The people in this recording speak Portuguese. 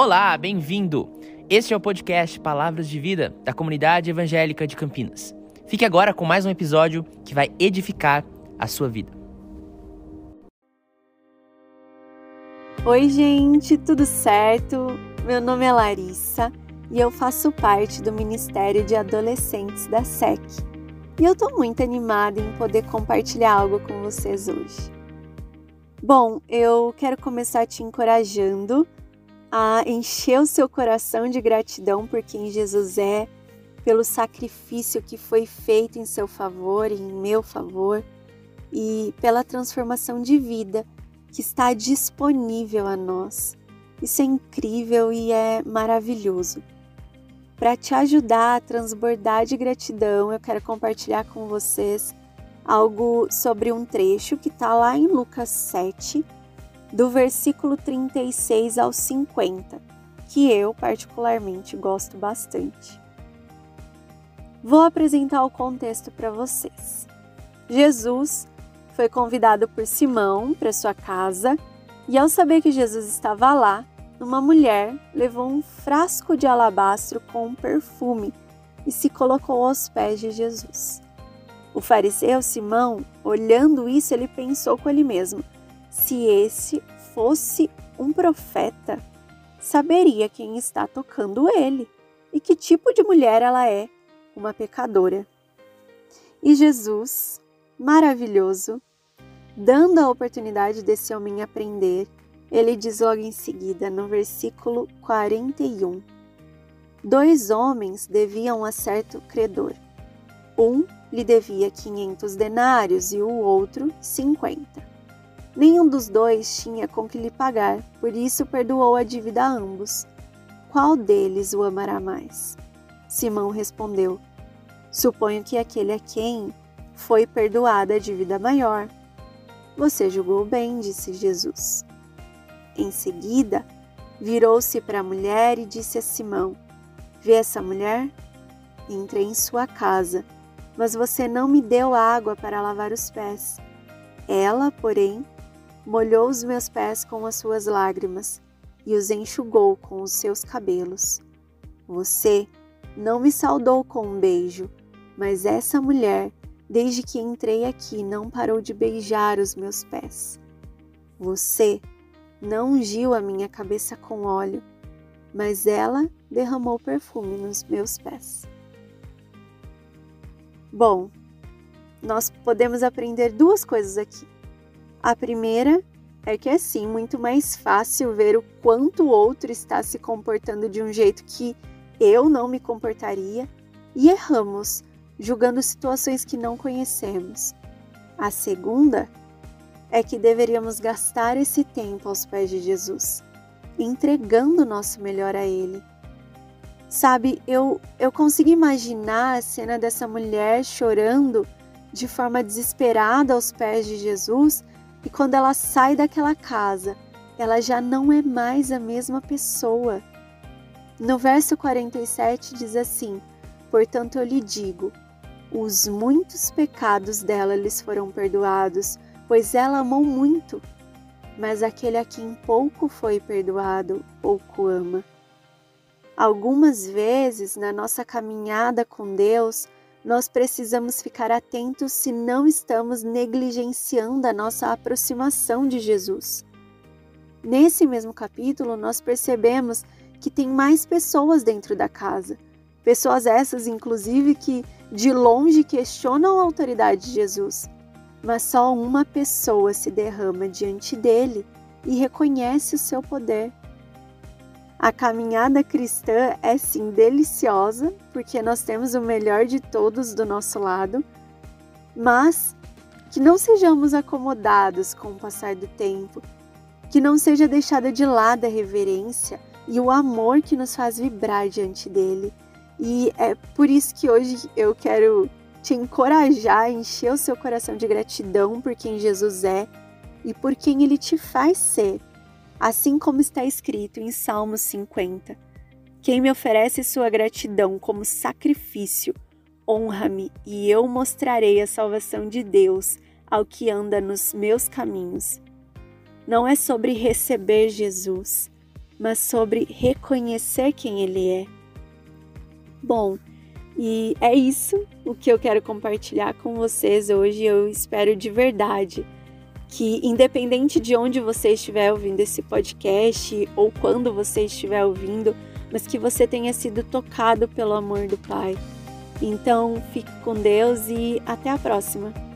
Olá, bem-vindo! Este é o podcast Palavras de Vida da Comunidade Evangélica de Campinas. Fique agora com mais um episódio que vai edificar a sua vida. Oi, gente, tudo certo? Meu nome é Larissa e eu faço parte do Ministério de Adolescentes da SEC. E eu tô muito animada em poder compartilhar algo com vocês hoje. Bom, eu quero começar te encorajando a encher o seu coração de gratidão por quem Jesus é, pelo sacrifício que foi feito em seu favor em meu favor, e pela transformação de vida que está disponível a nós. Isso é incrível e é maravilhoso. Para te ajudar a transbordar de gratidão, eu quero compartilhar com vocês algo sobre um trecho que está lá em Lucas 7, do versículo 36 ao 50, que eu particularmente gosto bastante. Vou apresentar o contexto para vocês. Jesus foi convidado por Simão para sua casa e, ao saber que Jesus estava lá, uma mulher levou um frasco de alabastro com um perfume e se colocou aos pés de Jesus. O fariseu Simão, olhando isso, ele pensou com ele mesmo: se esse fosse um profeta, saberia quem está tocando ele e que tipo de mulher ela é, uma pecadora. E Jesus, maravilhoso, dando a oportunidade desse homem aprender, ele diz logo em seguida, no versículo 41, dois homens deviam a certo credor. Um lhe devia 500 denários e o outro 50. Nenhum dos dois tinha com que lhe pagar, por isso perdoou a dívida a ambos. Qual deles o amará mais? Simão respondeu: Suponho que aquele a quem foi perdoada a dívida maior. Você julgou bem, disse Jesus. Em seguida, virou-se para a mulher e disse a Simão: Vê essa mulher? Entrei em sua casa, mas você não me deu água para lavar os pés. Ela, porém, molhou os meus pés com as suas lágrimas e os enxugou com os seus cabelos. Você não me saudou com um beijo, mas essa mulher, desde que entrei aqui, não parou de beijar os meus pés. Você não ungiu a minha cabeça com óleo, mas ela derramou perfume nos meus pés. Bom, nós podemos aprender duas coisas aqui. A primeira é que é sim muito mais fácil ver o quanto o outro está se comportando de um jeito que eu não me comportaria e erramos, julgando situações que não conhecemos. A segunda é que deveríamos gastar esse tempo aos pés de Jesus, entregando o nosso melhor a Ele. Sabe, eu, eu consigo imaginar a cena dessa mulher chorando de forma desesperada aos pés de Jesus e quando ela sai daquela casa, ela já não é mais a mesma pessoa. No verso 47 diz assim: Portanto eu lhe digo, os muitos pecados dela lhes foram perdoados, pois ela amou muito. Mas aquele a quem pouco foi perdoado, pouco ama. Algumas vezes na nossa caminhada com Deus, nós precisamos ficar atentos se não estamos negligenciando a nossa aproximação de Jesus. Nesse mesmo capítulo, nós percebemos que tem mais pessoas dentro da casa. Pessoas essas, inclusive, que de longe questionam a autoridade de Jesus. Mas só uma pessoa se derrama diante dele e reconhece o seu poder. A caminhada cristã é sim deliciosa, porque nós temos o melhor de todos do nosso lado, mas que não sejamos acomodados com o passar do tempo, que não seja deixada de lado a reverência e o amor que nos faz vibrar diante dele. E é por isso que hoje eu quero te encorajar, encher o seu coração de gratidão por quem Jesus é e por quem ele te faz ser assim como está escrito em Salmos 50. Quem me oferece sua gratidão como sacrifício, honra-me e eu mostrarei a salvação de Deus ao que anda nos meus caminhos. Não é sobre receber Jesus, mas sobre reconhecer quem Ele é. Bom, e é isso o que eu quero compartilhar com vocês hoje. Eu espero de verdade que, independente de onde você estiver ouvindo esse podcast ou quando você estiver ouvindo, mas que você tenha sido tocado pelo amor do Pai. Então, fique com Deus e até a próxima.